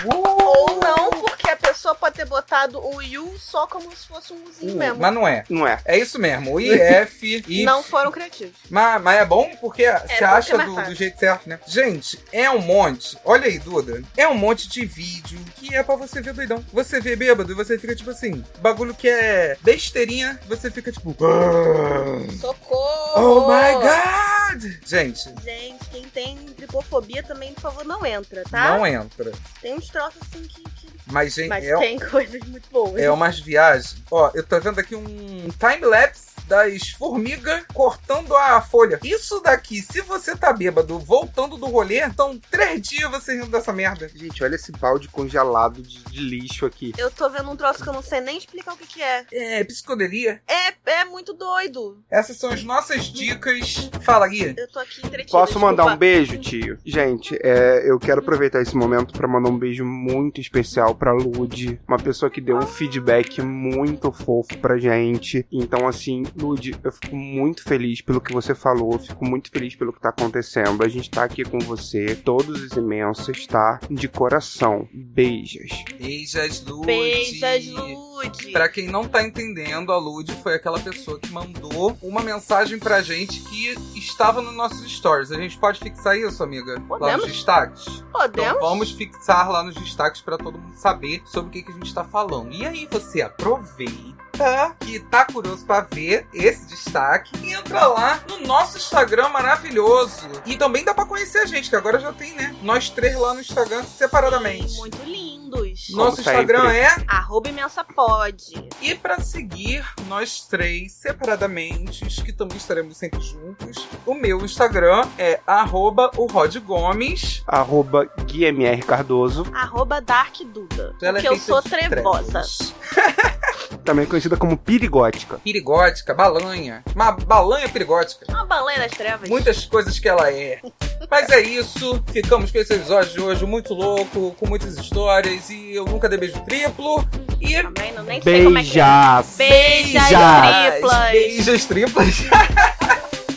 B: Ou não, porque a pessoa pode ter botado o you só como se fosse um uzinho
A: Uh,
B: mesmo.
A: mas não é.
C: Não é?
A: É isso mesmo. O IF. I,
B: Não foram criativos.
A: Mas, mas é bom porque você
B: porque
A: acha
B: é mais
A: do, do jeito certo, né? Gente, é um monte. Olha aí, Duda. É um monte de vídeo que é pra você ver doidão. Você vê bêbado e você fica tipo assim. Bagulho que é besteirinha, você fica tipo. "Ah,
B: Socorro!
A: Oh my god! Gente,
B: Gente, quem tem tripofobia também, por favor, não entra, tá?
A: não entra.
B: Tem uns troços assim que.
A: Mas, gente,
B: Mas
A: é,
B: tem coisas muito boas.
A: É umas viagens. Ó, eu tô vendo aqui um time-lapse das formigas cortando a folha. Isso daqui, se você tá bêbado voltando do rolê, então três dias você rindo dessa merda.
C: Gente, olha esse balde congelado de, de lixo aqui.
B: Eu tô vendo um troço que eu não sei nem explicar o que, que é.
A: É, psicodelia.
B: É, é muito doido.
A: Essas são as nossas dicas. Fala, Gui.
B: Eu tô aqui entretida.
C: Posso mandar
B: desculpa.
C: um beijo, tio? Gente, é, eu quero aproveitar esse momento pra mandar um beijo muito especial pra Lud, uma pessoa que deu um feedback muito fofo pra gente. Então, assim, Lud, eu fico muito feliz pelo que você falou, eu fico muito feliz pelo que tá acontecendo. A gente tá aqui com você, todos os imensos, tá? De coração. Beijos.
A: Beijas, Lud.
B: Beijas, Lud.
A: Pra quem não tá entendendo, a Lud foi aquela pessoa que mandou uma mensagem pra gente que estava nos nossos stories. A gente pode fixar isso, amiga? Lá
B: Podemos.
A: nos destaques?
B: Podemos?
A: Então vamos fixar lá nos destaques pra todo mundo saber sobre o que, que a gente tá falando. E aí você aproveita que tá curioso pra ver esse destaque e entra lá no nosso Instagram maravilhoso. E também dá pra conhecer a gente, que agora já tem, né? Nós três lá no Instagram separadamente.
B: Muito lindos.
A: Nosso
C: Como sempre.
A: Instagram é
B: Arroba imensa pode.
A: e pra seguir nós três separadamente, que também estaremos sempre juntos, o meu Instagram é arroba o Rod Gomes.
C: Arroba GuiMR Cardoso,
B: Arroba Dark Duda.
A: É
B: porque eu sou trevosa.
C: também conhecida como Pirigótica.
A: Perigótica, balanha. Uma balanha perigótica.
B: Uma balanha das trevas.
A: Muitas coisas que ela é. Mas é isso. Ficamos com esse episódio de hoje muito louco, com muitas histórias. E eu nunca dei beijo triplo. E.
B: Também não nem sei como é que é.
C: Beijas!
B: Beijas
C: Beijas.
B: triplas.
A: Beijos triplas.